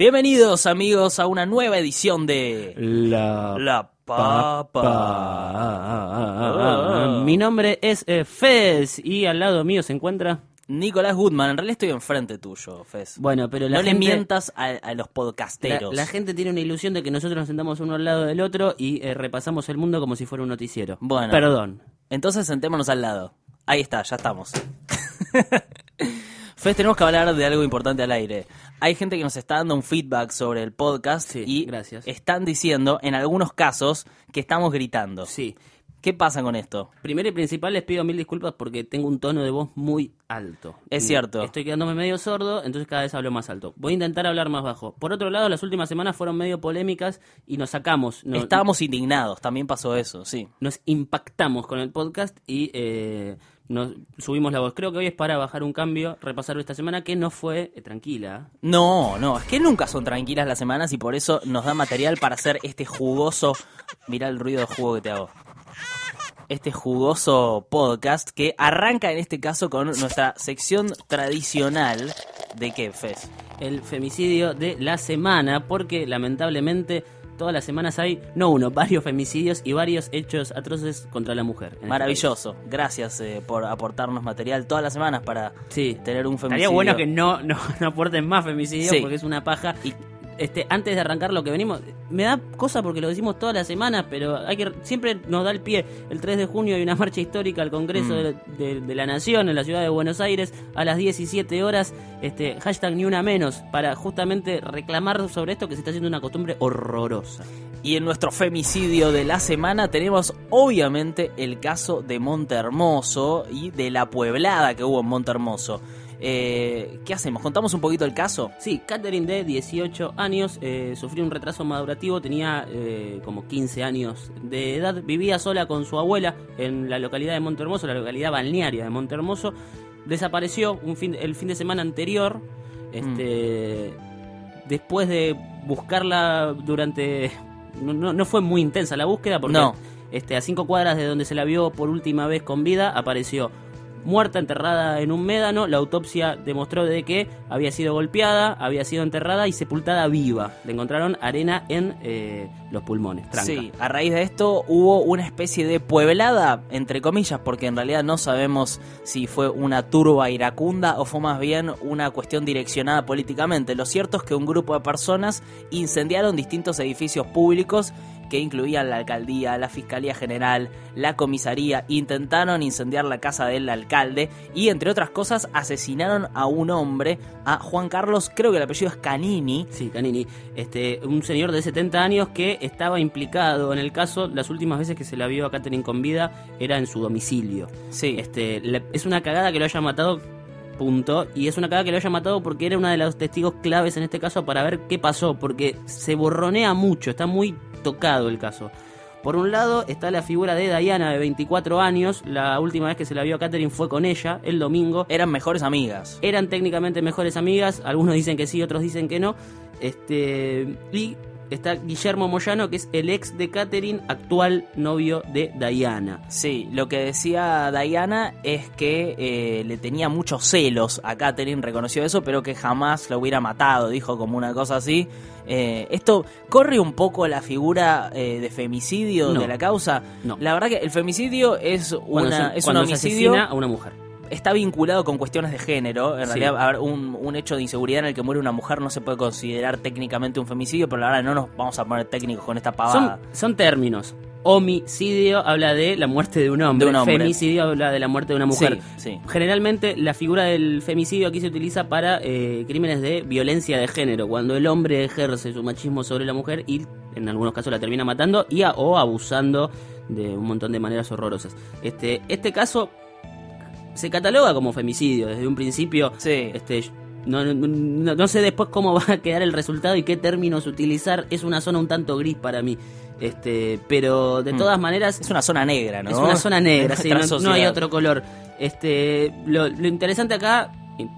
Bienvenidos amigos a una nueva edición de La, La Papa. Ah. Mi nombre es eh, Fez y al lado mío se encuentra. Nicolás Goodman, en realidad estoy enfrente tuyo, Fez. Bueno, pero la no le mientas a, a los la, podcasteros. la gente tiene una ilusión de que nosotros nos sentamos uno al lado del otro y eh, repasamos el mundo como si fuera un noticiero. Bueno. Perdón. Entonces sentémonos al lado. Ahí está, ya estamos. Fez, tenemos que hablar de algo importante al aire. Hay gente que nos está dando un feedback sobre el podcast Sí, y gracias. están diciendo, en algunos casos, que estamos gritando. Sí. ¿Qué pasa con esto? Primero y principal les pido mil disculpas porque tengo un tono de voz muy alto. Es Mm, cierto. Estoy quedándome medio sordo, entonces cada vez hablo más alto. Voy a intentar hablar más bajo. Por otro lado, las últimas semanas fueron medio polémicas y nos sacamos. Estábamos indignados, también pasó eso, sí. nos impactamos con el podcast y eh, nos subimos la voz. Creo que hoy es para bajar un cambio, repasar esta semana que no fue eh, tranquila. No, no, es que nunca son tranquilas las semanas y por eso nos da material para hacer este jugoso. Mirá el ruido de jugo que te hago. Este jugoso podcast que arranca en este caso con nuestra sección tradicional de qué, Fez. El femicidio de la semana, porque lamentablemente todas las semanas hay, no uno, varios femicidios y varios hechos atroces contra la mujer. este Maravilloso. Gracias eh, por aportarnos material todas las semanas para. Sí. tener un Estaría femicidio. bueno que no, no, no aporten más femicidios Sí. porque es una paja. Y- Este, antes de arrancar lo que venimos, me da cosa porque lo decimos todas las semanas, pero hay que siempre nos da el pie. El 3 de junio hay una marcha histórica al Congreso Mm. de, de- de la Nación en la ciudad de Buenos Aires a las 17 horas. Este, hashtag ni una menos para justamente reclamar sobre esto que se está haciendo una costumbre horrorosa. Y en nuestro femicidio de la semana tenemos obviamente el caso de Monte Hermoso y de la pueblada que hubo en Monte Hermoso. Eh, ¿Qué hacemos? ¿Contamos un poquito el caso? Sí, Catherine de 18 años eh, sufrió un retraso madurativo, tenía eh, como 15 años de edad, vivía sola con su abuela en la localidad de Montehermoso, la localidad balnearia de Montehermoso. Desapareció un fin, el fin de semana anterior, este, después de buscarla durante... No, no- no fue muy intensa la búsqueda porque No. este, a cinco cuadras de donde se la vio por última vez con vida apareció muerta enterrada en un médano. La autopsia demostró de que había sido golpeada, había sido enterrada y sepultada viva. Le encontraron arena en eh, los pulmones. Sí, a raíz de esto hubo una especie de pueblada, entre comillas, porque en realidad no sabemos si fue una turba iracunda o fue más bien una cuestión direccionada políticamente. Lo cierto es que un grupo de personas incendiaron distintos edificios públicos que incluían la alcaldía, la fiscalía general, la comisaría, intentaron incendiar la casa del alcalde y entre otras cosas asesinaron a un hombre, a Juan Carlos, creo que el apellido es Canini, Sí, Canini. Este, un señor de 70 años que estaba implicado en el caso. Las últimas veces que se la vio a Catherine con vida era en su domicilio. sí, Este, le- es una cagada que lo haya matado, punto. Y es una cagada que lo haya matado porque era uno de los testigos claves en este caso para ver qué pasó. Porque se borronea mucho, está muy tocado el caso. Por un lado está la figura de Diana de 24 años. La última vez que se la vio a Catherine fue con ella, el domingo. eran mejores amigas. Eran técnicamente mejores amigas, algunos dicen que sí, otros dicen que no. Este, y está Guillermo Moyano, que es el ex de Catherine, actual novio de Diana. Sí, lo que decía Diana es que eh, le tenía muchos celos a Catherine, reconoció eso, pero que jamás lo hubiera matado, dijo como una cosa así. Eh, esto corre un poco la figura eh, de femicidio No. de la causa. No. La verdad que el femicidio es, Cuando una, se- es un cuando se homicidio asesina a una mujer. Está vinculado con cuestiones de género. En Sí. realidad, a ver, un, un hecho de inseguridad en el que muere una mujer no se puede considerar técnicamente un femicidio, pero la verdad no nos vamos a poner técnicos con esta Son, pavada. son términos. Homicidio habla de la muerte de un hombre. De un hombre. Femicidio habla de la muerte de una mujer. Sí, sí. Generalmente la figura del femicidio aquí se utiliza para eh, crímenes de violencia de género, cuando el hombre ejerce su machismo sobre la mujer y en algunos casos la termina matando y a- o abusando de un montón de maneras horrorosas. Este, este caso se cataloga como femicidio desde un principio. Sí. Este, no, no, sé después cómo va a quedar el resultado y qué términos utilizar. Es una zona un tanto gris para mí. Este, pero de Mm. todas maneras Es una zona negra, ¿no? es una zona negra, sí, no, no hay otro color. Este, lo, lo interesante acá, in-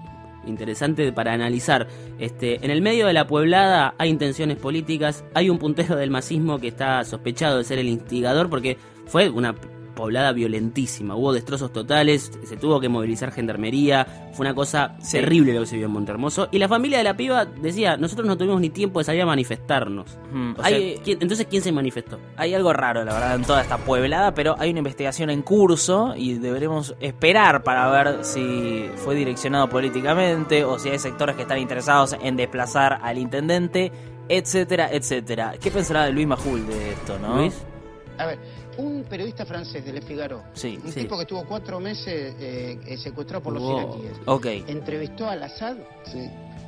interesante para analizar, este, en el medio de la pueblada hay intenciones políticas, hay un puntero del masismo que está sospechado de ser el instigador porque fue una poblada violentísima, hubo destrozos totales, se tuvo que movilizar gendarmería, fue una cosa Sí. terrible lo que se vio en Montermoso y la familia de la piba decía, nosotros no tuvimos ni tiempo de salir a manifestarnos. Mm, O sea, hay, ¿quién- entonces, ¿quién se manifestó? hay algo raro, la verdad, en toda esta pueblada, pero hay una investigación en curso y deberemos esperar para ver si fue direccionado políticamente o si hay sectores que están interesados en desplazar al intendente, etcétera, etcétera. ¿Qué pensará de Luis Majul de esto, no? Luis? A ver, un periodista francés de Le Figaro, Sí, un sí. tipo que estuvo cuatro meses eh, eh, secuestrado por los iraquíes, Ok. entrevistó al Assad,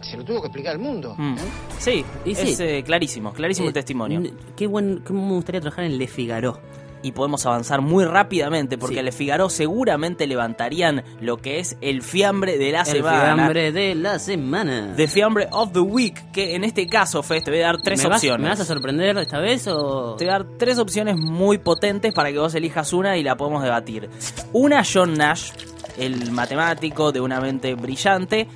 se lo tuvo que explicar al mundo. Mm. ¿eh? Sí, Y es sí. eh, clarísimo, clarísimo el Eh, testimonio. n- Qué buen, cómo me gustaría trabajar en Le Figaro. Y podemos avanzar muy rápidamente porque Sí. Le Figaro seguramente levantarían lo que es el fiambre de la El semana. fiambre de la semana. The Fiambre of the Week, que en este caso, Fes, te voy a dar tres ¿Me vas- opciones. ¿Me vas a sorprender esta vez o...? Te voy a dar tres opciones muy potentes para que vos elijas una y la podemos debatir. Una, John Nash, el matemático de una mente brillante.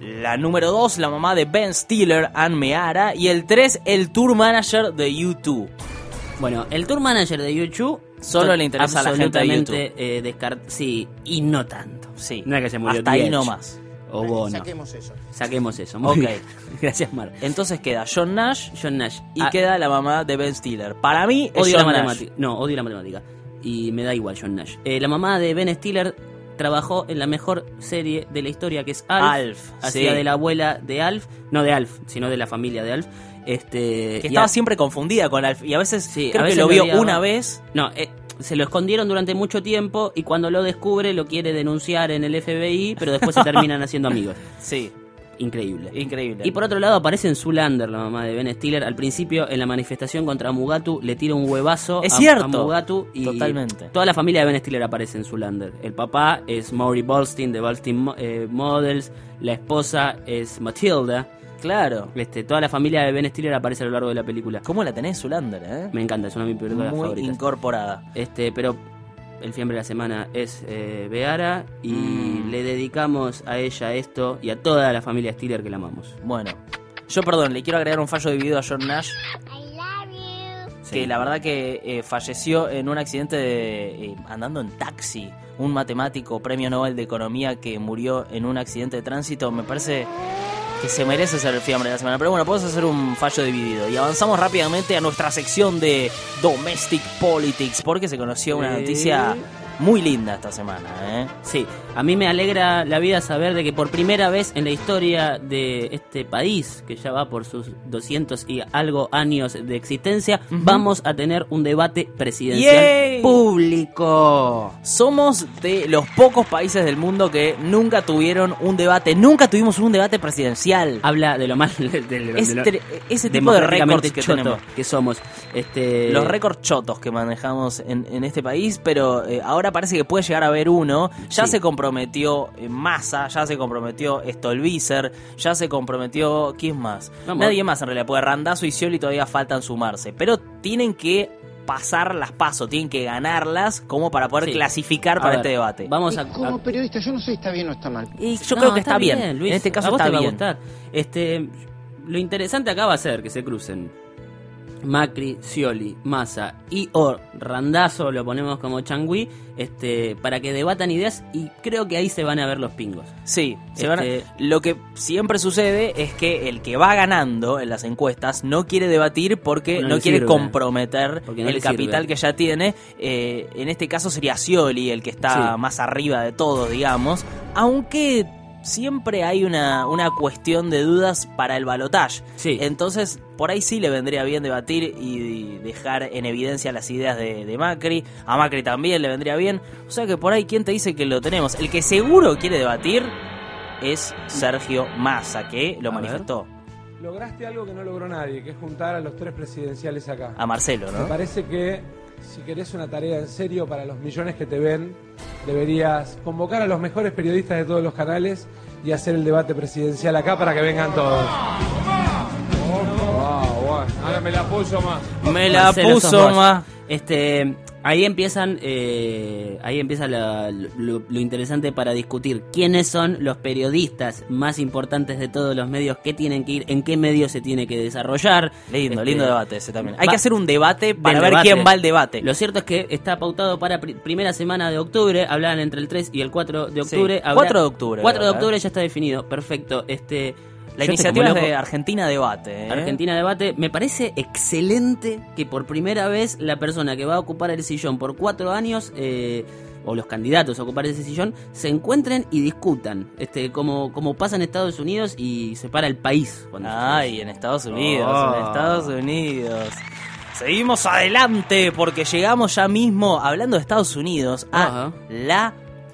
La número dos, la mamá de Ben Stiller, Ann Meara. Y el tres, el tour manager de U2. Bueno, el tour manager de YouTube... Solo le interesa a la gente de absolutamente, eh, descart- Sí, y no tanto. Sí, No es que se murió hasta ahí nomás. O Bono. Saquemos eso. Saquemos eso. Muy Ok. bien. Gracias, Mar. Entonces queda John Nash John Nash. y Ah, queda la mamá de Ben Stiller. Para mí, es Odio la Nash. matemática. No, odio la matemática. Y me da igual John Nash. Eh, la mamá de Ben Stiller trabajó en la mejor serie de la historia, que es Alf. Alf, Hacía sí. de la abuela de Alf. No de Alf, sino de la familia de Alf. Este, Que estaba a- siempre confundida con Alf. Y a veces Sí, creo a que veces lo lo vio una vez. No, eh, se lo escondieron durante mucho tiempo y cuando lo descubre lo quiere denunciar en el FBI, pero después se terminan haciendo amigos. Sí, Increíble. increíble. Y por otro lado aparece en Zulander, la mamá de Ben Stiller. Al principio, en la manifestación contra Mugatu, le tira un huevazo Es a, cierto. a Mugatu. Y Totalmente. Toda la familia de Ben Stiller aparece en Zulander. El papá es Maury Bolstein de Bolstein eh, Models. La esposa es Matilda. Claro. Este, toda la familia de Ben Stiller aparece a lo largo de la película. ¿Cómo la tenés, Zulander, eh? Me encanta, es una de mis películas Muy favoritas. incorporada. Este, pero el fiambre de la semana es eh, Beara y Mm. le dedicamos a ella esto y a toda la familia Stiller que la amamos. Bueno, yo perdón, le quiero agregar un fallo dividido a John Nash, que la verdad que eh, falleció en un accidente de, eh, andando en taxi. Un matemático, premio Nobel de Economía, que murió en un accidente de tránsito. Me parece que se merece ser el fiambre de la semana. Pero bueno, podemos hacer un fallo dividido. Y avanzamos rápidamente a nuestra sección de Domestic Politics, porque se conoció una noticia muy linda esta semana. ¿eh? Sí, a mí me alegra la vida saber de que por primera vez en la historia de este país, que ya va por sus 200 y algo años de existencia, vamos a tener un debate presidencial ¡Yay! público. Somos de los pocos países del mundo que nunca tuvieron un debate, nunca tuvimos un debate presidencial. Habla de lo mal de, de- lo ese tipo de récords que tenemos. que somos. Este, Los récords chotos que manejamos en, en este país, pero eh, ahora parece que puede llegar a haber uno. Ya Sí. se comprometió Massa, ya se comprometió Stolbizer, ya se comprometió. ¿Quién más? Vamos. Nadie más en realidad, porque Randazo y Scioli todavía faltan sumarse. Pero tienen que pasar las pasos, tienen que ganarlas como para poder Sí. clasificar A para ver, este debate. Vamos a, como periodista, yo no sé si está bien o está mal. Y yo No, creo que está, bien. Luis. En este caso A vos está te va a bien. gustar. Este, lo interesante acá va a ser que se crucen Macri, Scioli, Massa y o Randazo, lo ponemos como changüí, este, para que debatan ideas y creo que ahí se van a ver los pingos. Sí, se van a- Este- lo que siempre sucede es que el que va ganando en las encuestas no quiere debatir porque No quiere sirve. comprometer Porque no el capital sirve. que ya tiene. Eh, en este caso sería Scioli el que está Sí. más arriba de todos, digamos. Aunque siempre hay una, una cuestión de dudas para el balotaje. Sí. Entonces, por ahí sí le vendría bien debatir y dejar en evidencia las ideas de, de Macri. A Macri también le vendría bien. O sea que por ahí, ¿quién te dice que lo tenemos? El que seguro quiere debatir es Sergio Massa, que lo A ver. manifestó. Lograste algo que no logró nadie, que es juntar a los tres presidenciales acá. A Marcelo, Me ¿no? parece que si querés una tarea en serio para los millones que te ven, deberías convocar a los mejores periodistas de todos los canales y hacer el debate presidencial acá para que vengan todos. Ah. Ahora me la puso más. Me la puso más. Este, ahí empiezan, eh, ahí empieza la- lo, lo interesante para discutir quiénes son los periodistas más importantes de todos los medios, qué tienen que ir, en qué medio se tiene que desarrollar. Lindo, Este, lindo debate ese también. Hay va- que hacer un debate para ver debate. quién va al debate. Lo cierto es que está pautado para pri- primera semana de octubre, hablan entre el 3 y el 4 de Sí, octubre. habrá- 4 de octubre, 4 de octubre ya está definido, perfecto. Este, La iniciativa es de. Argentina Debate. ¿eh? Argentina Debate. Me parece excelente que por primera vez la persona que va a ocupar el sillón por cuatro años, eh, o los candidatos a ocupar ese sillón, se encuentren y discutan. Este, como, como pasa en Estados Unidos y separa el país. Cuando Ay, en Estados Unidos, Oh. en Estados Unidos. Seguimos adelante porque llegamos ya mismo, hablando de Estados Unidos, a la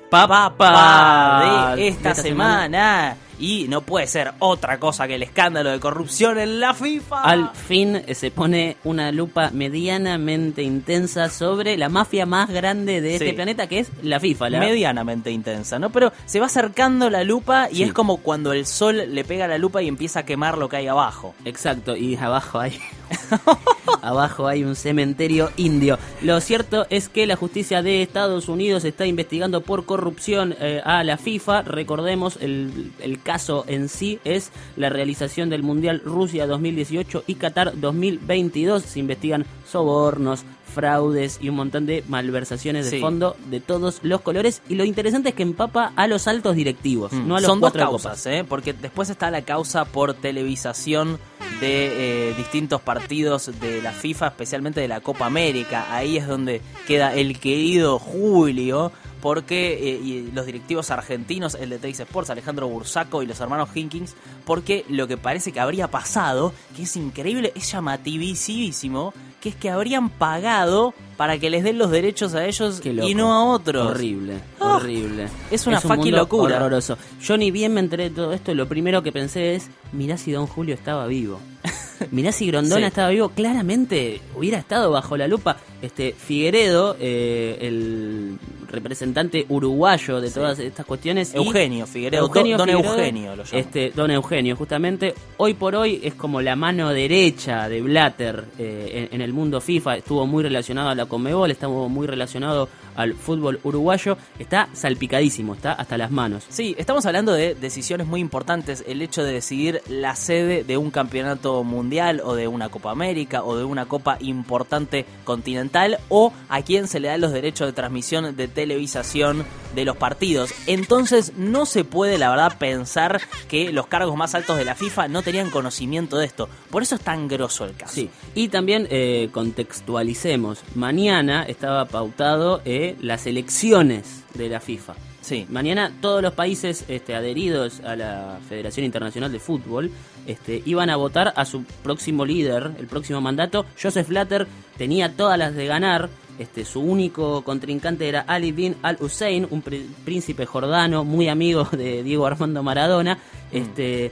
Papa de de esta, esta semana. Y no puede ser otra cosa que el escándalo de corrupción en la FIFA. Al fin eh, se pone una lupa medianamente intensa sobre la mafia más grande de Sí. este planeta, que es la FIFA. La, medianamente intensa, ¿no? Pero se va acercando la lupa y Sí. es como cuando el sol le pega la lupa y empieza a quemar lo que hay abajo. Exacto, y abajo hay abajo hay un cementerio indio. Lo cierto es que la justicia de Estados Unidos está investigando por corrupción eh, a la FIFA. Recordemos, el, el caso en sí es la realización del Mundial Rusia 2018 y Qatar 2022. Se investigan sobornos, fraudes y un montón de malversaciones de Sí. fondo de todos los colores. Y lo interesante es que empapa a los altos directivos, Mm. no a los Son dos cuatro causas. ¿eh? porque después está la causa por televisación de eh, distintos partidos de la FIFA, especialmente de la Copa América. Ahí es donde queda el querido Julio, porque eh, y los directivos argentinos, el de Sports, Alejandro Bursaco y los hermanos Hinkins, porque lo que parece que habría pasado, que es increíble, es llamativísimo, que es que habrían pagado para que les den los derechos a ellos y no a otros. Horrible, Ah, horrible. es una un fucking mundo locura. Horroroso. Yo ni bien me enteré de todo esto, lo primero que pensé es, mirá si Don Julio estaba vivo. mirá si Grondona Sí. estaba vivo, claramente hubiera estado bajo la lupa. Este Figueredo, eh, el representante uruguayo de todas estas cuestiones. Eugenio Figueredo, Eugenio don Figueredo, Eugenio lo llamo. Este, don Eugenio, justamente. Hoy por hoy es como la mano derecha de Blatter eh, en, en el mundo FIFA. Estuvo muy relacionado a la Conmebol, estuvo muy relacionado al fútbol uruguayo. Está salpicadísimo, está hasta las manos. Sí, estamos hablando de decisiones muy importantes, el hecho de decidir la sede de un campeonato mundial o de una Copa América o de una Copa importante continental o a quién se le dan los derechos de transmisión de televisación de los partidos. Entonces no se puede la verdad pensar que los cargos más altos de la FIFA no tenían conocimiento de esto. Por eso es tan grosso el caso. Sí, y también eh, contextualicemos. Mañana estaba pautado eh, las elecciones de la FIFA. Sí. Mañana todos los países este, adheridos a la Federación Internacional de Fútbol este, iban a votar a su próximo líder, el próximo mandato. Joseph Blatter tenía todas las de ganar. Este, su único contrincante era Ali bin al-Hussein, un pr- príncipe jordano muy amigo de Diego Armando Maradona. Este,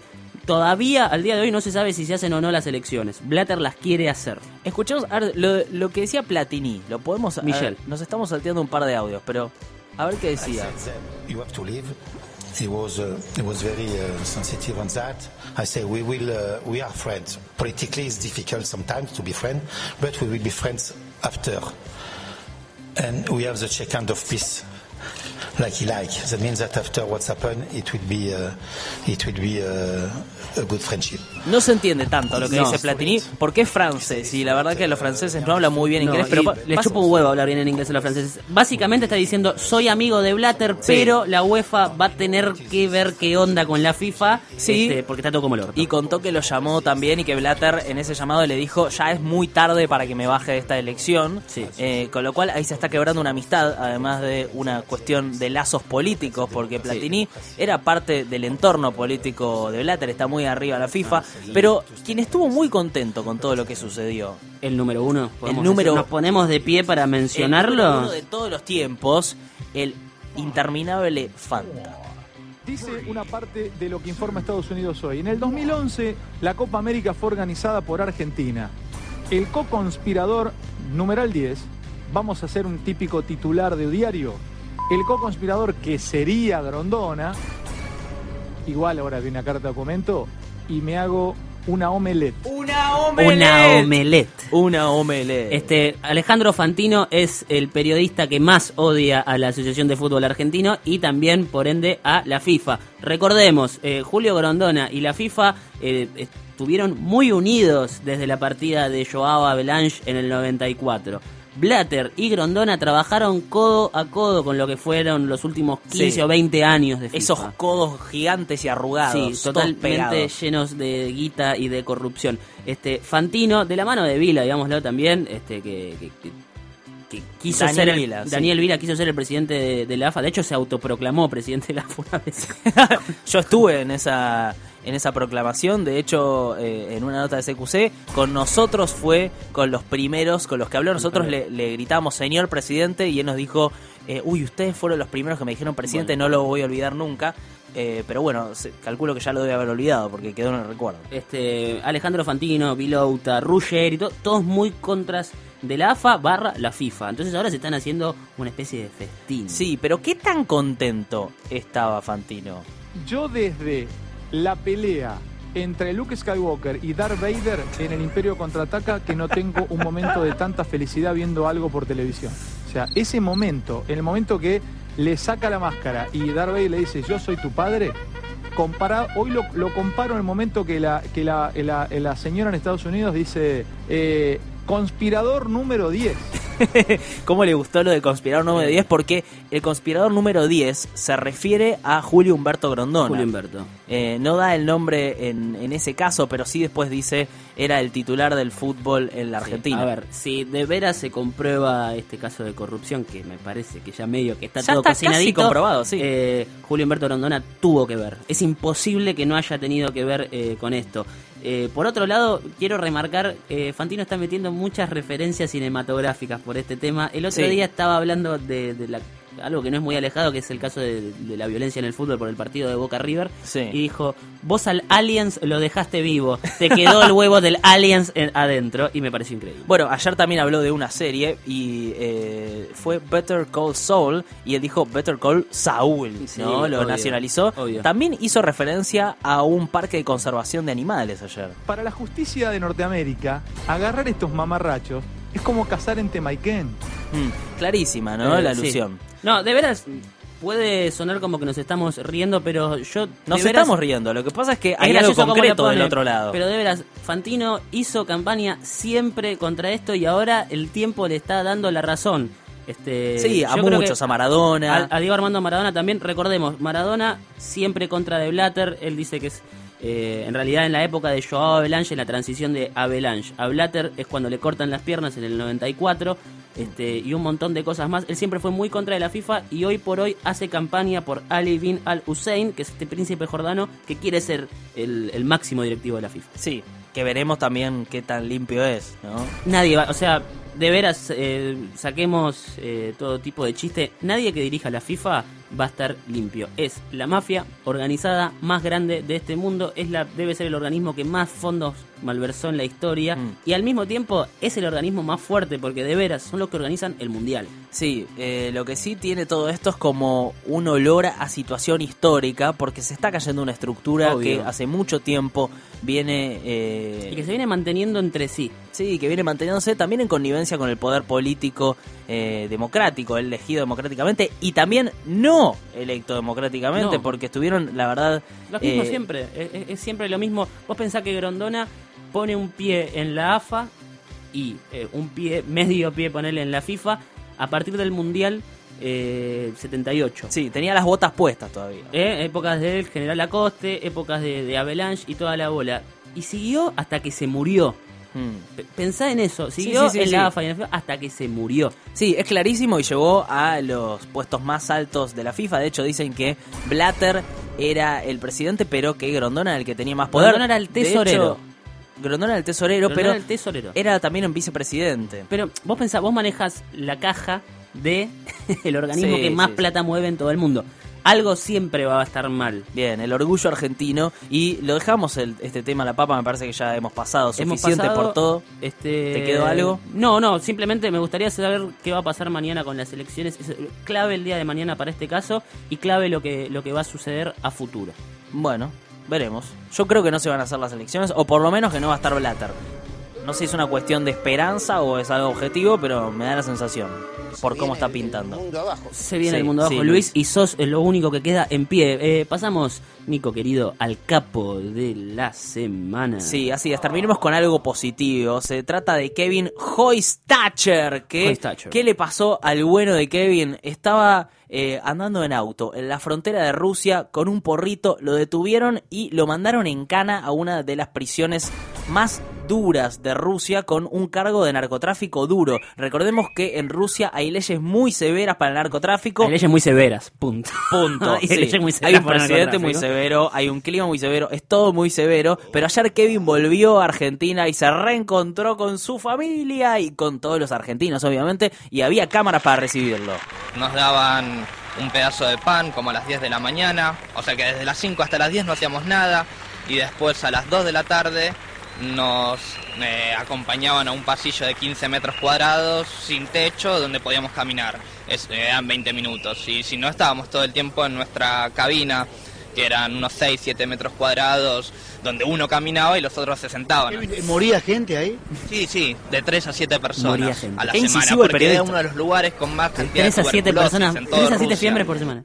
todavía al día de hoy no se sabe si se hacen o no las elecciones. Blatter las quiere hacer. Escuchemos a ver, lo, lo que decía Platini, lo podemos... a ver, Michel. nos estamos salteando un par de audios, pero a ver qué decía. You have to leave. He was uh, he was very uh, sensitive on that. I say we will uh, we are friends. Politically, it's difficult sometimes to be friends, but we will be friends after. And we have the check-end of peace. Like he like. That means that after what's happened, it will be uh, it will be uh, a good friendship. No se entiende tanto lo que No. dice Platini porque es francés y la verdad que los franceses no hablan muy bien No, inglés, y pero pa- le pasa- chupa un huevo hablar bien en inglés a los franceses. Básicamente está diciendo, soy amigo de Blatter, pero la UEFA va a tener que ver qué onda con la FIFA, Sí. este, porque está todo como el orto. Y contó que lo llamó también y que Blatter en ese llamado le dijo, ya es muy tarde para que me baje de esta elección. Sí. Eh, con lo cual ahí se está quebrando una amistad, además de una cuestión de lazos políticos, porque Platini era parte del entorno político de Blatter, está muy arriba de la FIFA, pero quien estuvo muy contento con todo lo que sucedió, el número uno. podemos número- decir, Nos ponemos de pie para el número mencionarlo. uno de todos los tiempos, el interminable Fanta. Dice una parte de lo que informa Estados Unidos hoy. En el 2011, la Copa América fue organizada por Argentina. El co-conspirador, numeral 10, vamos a hacer un típico titular de diario. El co-conspirador que sería Grondona, igual ahora viene una carta de documento, y me hago una omelette. Una Una omelette. Una omelette. Este, Alejandro Fantino es el periodista que más odia a la Asociación de Fútbol Argentino y también, por ende, a la FIFA. Recordemos, eh, Julio Grondona y la FIFA eh, estuvieron muy unidos desde la partida de Joao Avalanche en el 94. Blatter y Grondona trabajaron codo a codo con lo que fueron los últimos 15 Sí. o 20 años de FIFA. Esos codos gigantes y arrugados. Sí, totalmente llenos de guita y de corrupción. Este Fantino, de la mano de Vila, digámoslo también, este que, que- que- que quiso Daniel ser el, Vila, sí. Daniel Vila quiso ser el presidente de, de la AFA. De hecho, se autoproclamó presidente de la AFA una vez. Yo estuve en esa en esa proclamación, de hecho, eh, en una nota de CQC, con nosotros fue con los primeros, con los que habló, nosotros le, le gritamos, señor presidente, y él nos dijo, eh, uy, ustedes fueron los primeros que me dijeron presidente, no lo voy a olvidar nunca, Eh, pero bueno, calculo que ya lo debe haber olvidado, porque quedó en el recuerdo. Este Alejandro Fantino, Vilouta, Ruger y to- todos muy contras de la AFA barra la FIFA. Entonces ahora se están haciendo una especie de festín. Sí, pero ¿qué tan contento estaba Fantino? Yo desde la pelea entre Luke Skywalker y Darth Vader en el Imperio Contraataca que no tengo un momento de tanta felicidad viendo algo por televisión. O sea, ese momento, en el momento que le saca la máscara y Darth Vader le dice yo soy tu padre, hoy lo, comparo en el momento que la, que la señora en Estados Unidos dice eh, conspirador número 10. ¿Cómo le gustó lo de conspirador número 10? Porque el conspirador número 10 se refiere a Julio Humberto Grondona. Julio Humberto. Eh, no da el nombre en, en ese caso, pero sí después dice era el titular del fútbol en la Sí, Argentina. A ver, si de veras se comprueba este caso de corrupción, que me parece que ya medio que está Ya todo está casi cocinadito, comprobado, sí. eh, Julio Humberto Rondona tuvo que ver. Es imposible que no haya tenido que ver eh, con esto. Eh, por otro lado, quiero remarcar, eh, Fantino está metiendo muchas referencias cinematográficas por este tema. El otro Sí. día estaba hablando de, de la- algo que no es muy alejado, que es el caso de, de la violencia en el fútbol por el partido de Boca River. Sí. Y dijo, vos al Aliens lo dejaste vivo, te quedó el huevo del Aliens en- adentro y me pareció increíble. Bueno, ayer también habló de una serie y eh, fue Better Call Saul y él dijo Better Call Saul, Sí, ¿no? Lo obvio, nacionalizó. obvio. También hizo referencia a un parque de conservación de animales ayer. Para la justicia de Norteamérica, agarrar estos mamarrachos es como cazar en Temaiken. Mm, clarísima, ¿no? Eh, la sí. No, de veras, puede sonar como que nos estamos riendo, pero yo... Nos veras- estamos riendo, lo que pasa es que hay algo concreto del otro lado. Pero de veras, Fantino hizo campaña siempre contra esto y ahora el tiempo le está dando la razón. Este, Sí, a muchos, a Maradona. A, a Diego Armando Maradona también, recordemos, Maradona siempre contra de Blatter, él dice que es eh, en realidad en la época de Joao Avalanche, en la transición de Avalanche a Blatter es cuando le cortan las piernas en el 94 este, y un montón de cosas más. Él siempre fue muy contra de la FIFA y hoy por hoy hace campaña por Ali bin Al Hussein, que es este príncipe jordano que quiere ser el, el máximo directivo de la FIFA. Sí, que veremos también qué tan limpio es, ¿no? Nadie va, o sea, de veras, eh, saquemos eh, todo tipo de chiste. Nadie que dirija la FIFA va a estar limpio. Es la mafia organizada más grande de este mundo. Es la, debe ser el organismo que más fondos malversó en la historia. Mm. Y al mismo tiempo es el organismo más fuerte porque de veras son los que organizan el mundial. Sí, eh, lo que sí tiene todo esto es como un olor a situación histórica, porque se está cayendo una estructura Obvio. que hace mucho tiempo viene... eh, Y que se viene manteniendo entre sí. Sí, que viene manteniéndose también en connivencia con el poder político eh, democrático, elegido democráticamente y también no electo democráticamente, No. porque estuvieron, la verdad... Lo mismo eh, siempre, es, es- es siempre lo mismo. Vos pensás que Grondona pone un pie en la AFA y eh, un pie, medio pie ponerle en la FIFA a partir del Mundial eh, 78. Sí, tenía las botas puestas todavía. Eh, épocas del General Acoste, épocas de, de Avalanche y toda la bola. Y siguió hasta que se murió. Mm. Pensá en eso, siguió sí, sí, en la AFA y en la FIFA hasta que se murió. Sí, es clarísimo y llegó a los puestos más altos de la FIFA. De hecho, dicen que Blatter era el presidente, pero que Grondona era el que tenía más poder. Grondona era el hecho, tesorero. Grondona era el tesorero, Grondona pero era el tesorero. era también un vicepresidente. Pero vos pensás, vos manejas la caja de el organismo Sí, que más sí, sí. plata mueve en todo el mundo. Algo siempre va a estar mal. Bien, el orgullo argentino. Y lo dejamos el- este tema a la papa, me parece que ya hemos pasado Hemos suficiente pasado, por todo. Este, ¿Te quedó algo? No, no, simplemente me gustaría saber qué va a pasar mañana con las elecciones. Es clave el día de mañana para este caso y clave lo que, lo que va a suceder a futuro. Bueno, veremos. Yo creo que no se van a hacer las elecciones, o por lo menos que no va a estar Blatter. No sé si es una cuestión de esperanza o es algo objetivo, pero me da la sensación por cómo está pintando. mundo abajo. Se viene Sí, el mundo abajo, sí, Luis, y sos lo único que queda en pie. Eh, pasamos, Nico querido, al capo de la semana. Sí, así es. Terminemos con algo positivo. Se trata de Kevin Hoistacher. Que. ¿Qué le pasó al bueno de Kevin? Estaba eh, andando en auto en la frontera de Rusia con un porrito. Lo detuvieron y lo mandaron en cana a una de las prisiones más duras de Rusia con un cargo de narcotráfico duro. Recordemos que en Rusia hay leyes muy severas para el narcotráfico. Hay leyes muy severas, punto. Punto. Hay Sí. leyes muy Hay severas un para el presidente muy severo, hay un clima muy severo, es todo muy severo. Pero ayer Kevin volvió a Argentina y se reencontró con su familia y con todos los argentinos, obviamente, y había cámaras para recibirlo. Nos daban un pedazo de pan como a las 10 de la mañana, o sea que desde las 5 hasta las 10 no hacíamos nada y después a las 2 de la tarde nos eh, acompañaban a un pasillo de 15 metros cuadrados sin techo donde podíamos caminar. Es, eh, eran 20 minutos y si no estábamos todo el tiempo en nuestra cabina que eran unos 6, 7 metros cuadrados donde uno caminaba y los otros se sentaban. ¿Moría gente ahí? Sí, sí, de 3 a 7 Moría personas gente. a la Qué semana, porque era uno de los lugares con más cantidad 3 de a 7 tuberculosis personas, en todo 3 a 7 Rusia. fiembres por semana.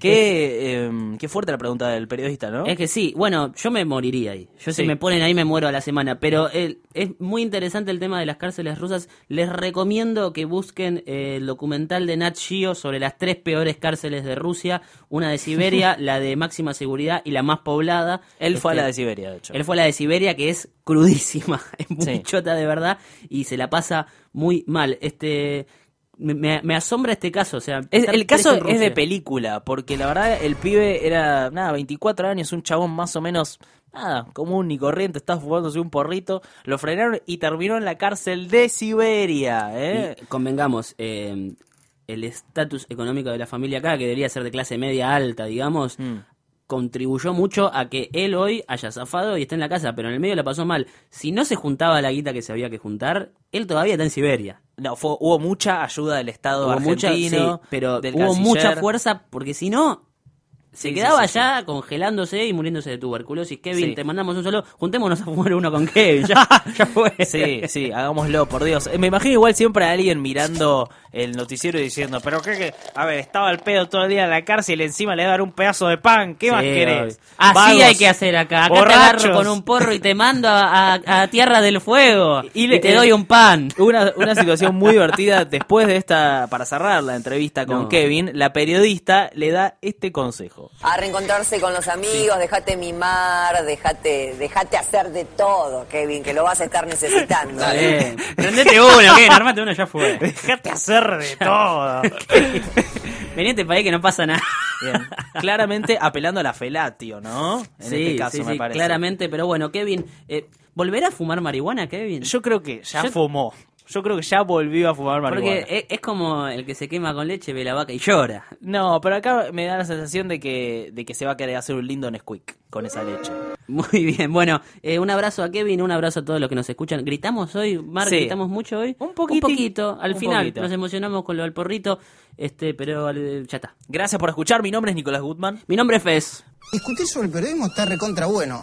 Qué, eh, qué fuerte la pregunta del periodista, ¿no? Es que sí, bueno, yo me moriría ahí. Yo si Sí. me ponen ahí me muero a la semana. Pero eh, es muy interesante el tema de las cárceles rusas. Les recomiendo que busquen eh, el documental de Nat Geo sobre las tres peores cárceles de Rusia. Una de Siberia, la de máxima seguridad y la más poblada. Él fue a Este, la de Siberia, de hecho. Él fue a la de Siberia, que es crudísima, es muy Sí. chota de verdad y se la pasa muy mal. Este me, me- asombra este caso, o sea, Es- el caso es de película, porque la verdad el pibe era, nada, 24 años, un chabón más o menos, nada, común y corriente, estaba fumándose un porrito, lo frenaron y terminó en la cárcel de Siberia, ¿eh? Y convengamos, eh, el estatus económico de la familia acá, que debería ser de clase media alta, digamos, Mm. Contribuyó mucho a que él hoy haya zafado y esté en la casa, pero en el medio la pasó mal. Si no se juntaba la guita que se había que juntar, él todavía está en Siberia. No, fue, hubo mucha ayuda del Estado Hubo mucha, argentino, sí, pero del hubo canciller. mucha fuerza porque si no se quedaba allá congelándose y muriéndose de tuberculosis. Kevin, te mandamos un solo, juntémonos a fumar uno con Kevin. Ya, ya fue. Sí, sí, hagámoslo, por Dios. Eh, Me imagino igual siempre a alguien mirando el noticiero y diciendo, pero qué, qué? a ver, estaba el pedo todo el día en la cárcel y encima le dar un pedazo de pan, ¿qué más querés? Así Vagos, hay que hacer acá. Acá te borrachos. agarro con un porro y te mando a, a- a Tierra del Fuego. Y te eh, doy un pan. Una, una situación muy divertida después de esta, para cerrar la entrevista con No. Kevin, la periodista le da este consejo. A reencontrarse con los amigos, dejate mimar, dejate, dejate hacer de todo, Kevin, que lo vas a estar necesitando. Dale. Prendete uno, Kevin. Armate uno, ya fue. Déjate hacer de todo. Venite para ahí que no pasa nada. Bien. Claramente apelando a la felatio, ¿no? En sí, este caso, sí, me sí, parece. claramente. Pero bueno, Kevin, eh, ¿volverá a fumar marihuana, Kevin? Yo creo que ya Yo- fumó. Yo creo que ya volvió a fumar marihuana. Porque es, es como el que se quema con leche, ve la vaca y llora. No, pero acá me da la sensación de que, de que se va a querer hacer un lindo Nesquik con esa leche. Muy bien, bueno, eh, un abrazo a Kevin, un abrazo a todos los que nos escuchan. ¿Gritamos hoy, Mar? Sí. ¿Gritamos mucho hoy? Un poquiti- Un poquito, al un final poquito. nos emocionamos con lo del porrito, este, pero al- ya está. Gracias por escuchar. Mi nombre es Nicolás Gutman. Mi nombre es Fez. Discutir sobre el periodismo está recontra bueno.